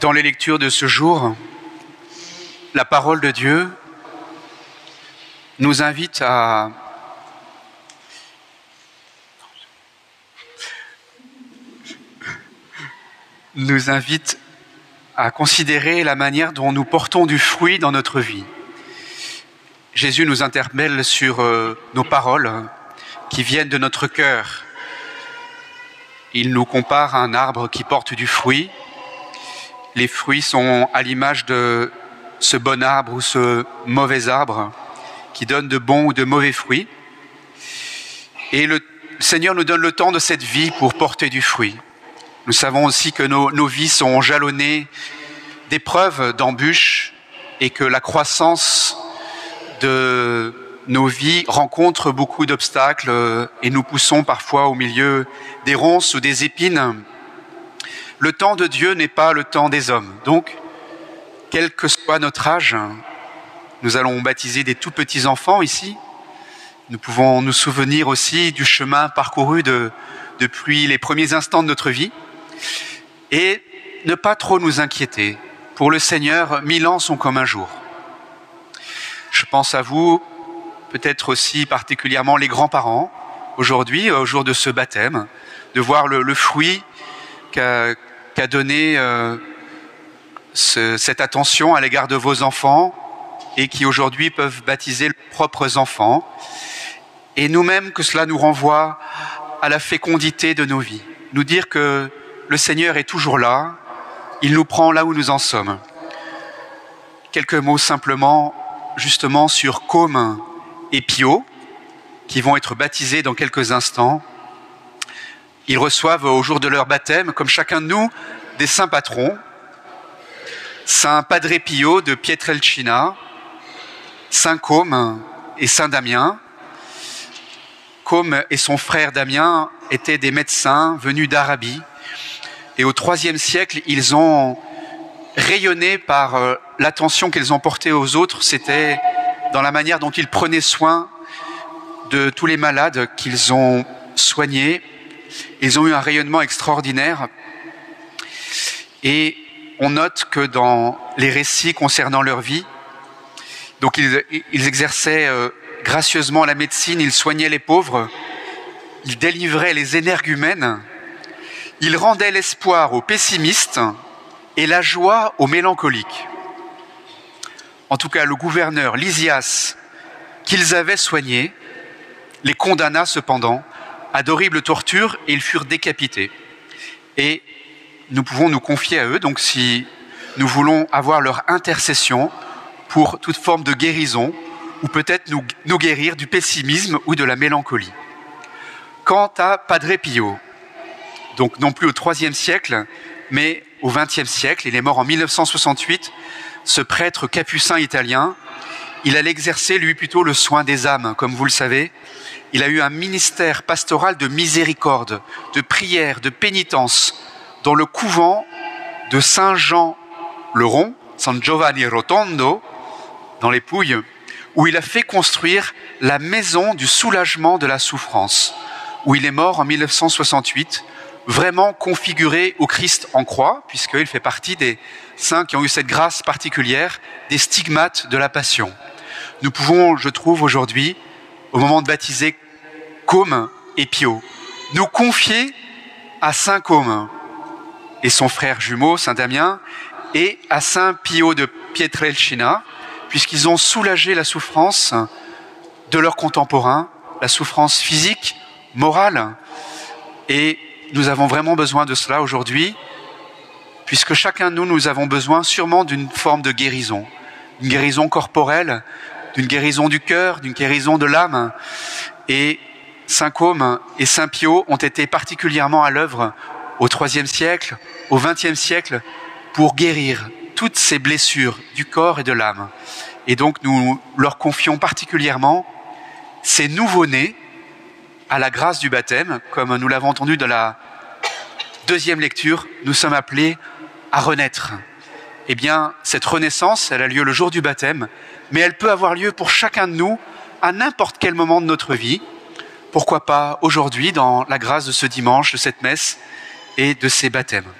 Dans les lectures de ce jour, la parole de Dieu nous invite à nous invite à considérer la manière dont nous portons du fruit dans notre vie. Jésus nous interpelle sur euh, nos paroles qui viennent de notre cœur. Il nous compare à un arbre qui porte du fruit. Les fruits sont à l'image de ce bon arbre ou ce mauvais arbre qui donne de bons ou de mauvais fruits. Et le Seigneur nous donne le temps de cette vie pour porter du fruit. Nous savons aussi que nos, nos vies sont jalonnées d'épreuves, d'embûches, et que la croissance de nos vies rencontre beaucoup d'obstacles et nous poussons parfois au milieu des ronces ou des épines. Le temps de Dieu n'est pas le temps des hommes. Donc, quel que soit notre âge, nous allons baptiser des tout petits enfants ici. Nous pouvons nous souvenir aussi du chemin parcouru de, depuis les premiers instants de notre vie et ne pas trop nous inquiéter. Pour le Seigneur, mille ans sont comme un jour. Je pense à vous, peut-être aussi particulièrement les grands-parents, aujourd'hui, au jour de ce baptême, de voir le, fruit qu'a qu donné euh, ce, cette attention à l'égard de vos enfants et qui aujourd'hui peuvent baptiser leurs propres enfants. Et nous-mêmes, que cela nous renvoie à la fécondité de nos vies. Nous dire que le Seigneur est toujours là, il nous prend là où nous en sommes. Quelques mots simplement, justement, sur Com et Pio, qui vont être baptisés dans quelques instants. Ils reçoivent au jour de leur baptême, comme chacun de nous, des saints patrons. Saint Padre Pio de Pietrelcina, Saint Com et Saint Damien. Com et son frère Damien étaient des médecins venus d'Arabie et au IIIe siècle, ils ont rayonné par euh, l'attention qu'ils ont portée aux autres. C'était dans la manière dont ils prenaient soin de tous les malades qu'ils ont soignés. Ils ont eu un rayonnement extraordinaire. Et on note que dans les récits concernant leur vie, donc ils, ils exerçaient euh, gracieusement la médecine, ils soignaient les pauvres, ils délivraient les énergumènes, il rendait l'espoir aux pessimistes et la joie aux mélancoliques. En tout cas, le gouverneur Lysias, qu'ils avaient soigné, les condamna cependant à d'horribles tortures et ils furent décapités. Et nous pouvons nous confier à eux, donc si nous voulons avoir leur intercession pour toute forme de guérison, ou peut-être nous, guérir du pessimisme ou de la mélancolie. Quant à Padre Pio, donc non plus au IIIe siècle, mais au XXe siècle. Il est mort en 1968. Ce prêtre capucin italien, il allait exercer lui plutôt le soin des âmes, comme vous le savez. Il a eu un ministère pastoral de miséricorde, de prière, de pénitence, dans le couvent de Saint Jean le Rond, San Giovanni Rotondo, dans les Pouilles, où il a fait construire la maison du soulagement de la souffrance, où il est mort en 1968 vraiment configuré au Christ en croix, puisqu'il fait partie des saints qui ont eu cette grâce particulière, des stigmates de la passion. Nous pouvons, je trouve, aujourd'hui, au moment de baptiser Côme et Pio, nous confier à Saint Côme et son frère jumeau, Saint Damien, et à Saint Pio de Pietrelcina, puisqu'ils ont soulagé la souffrance de leurs contemporains, la souffrance physique, morale, et nous avons vraiment besoin de cela aujourd'hui, puisque chacun de nous, nous avons besoin sûrement d'une forme de guérison, une guérison corporelle, d'une guérison du cœur, d'une guérison de l'âme. Et Saint Côme et Saint Pio ont été particulièrement à l'œuvre au IIIe siècle, au XXe siècle, pour guérir toutes ces blessures du corps et de l'âme. Et donc nous leur confions particulièrement ces nouveaux-nés à la grâce du baptême, comme nous l'avons entendu dans la deuxième lecture, nous sommes appelés à renaître. Eh bien, cette renaissance, elle a lieu le jour du baptême, mais elle peut avoir lieu pour chacun de nous à n'importe quel moment de notre vie. Pourquoi pas aujourd'hui, dans la grâce de ce dimanche, de cette messe et de ces baptêmes?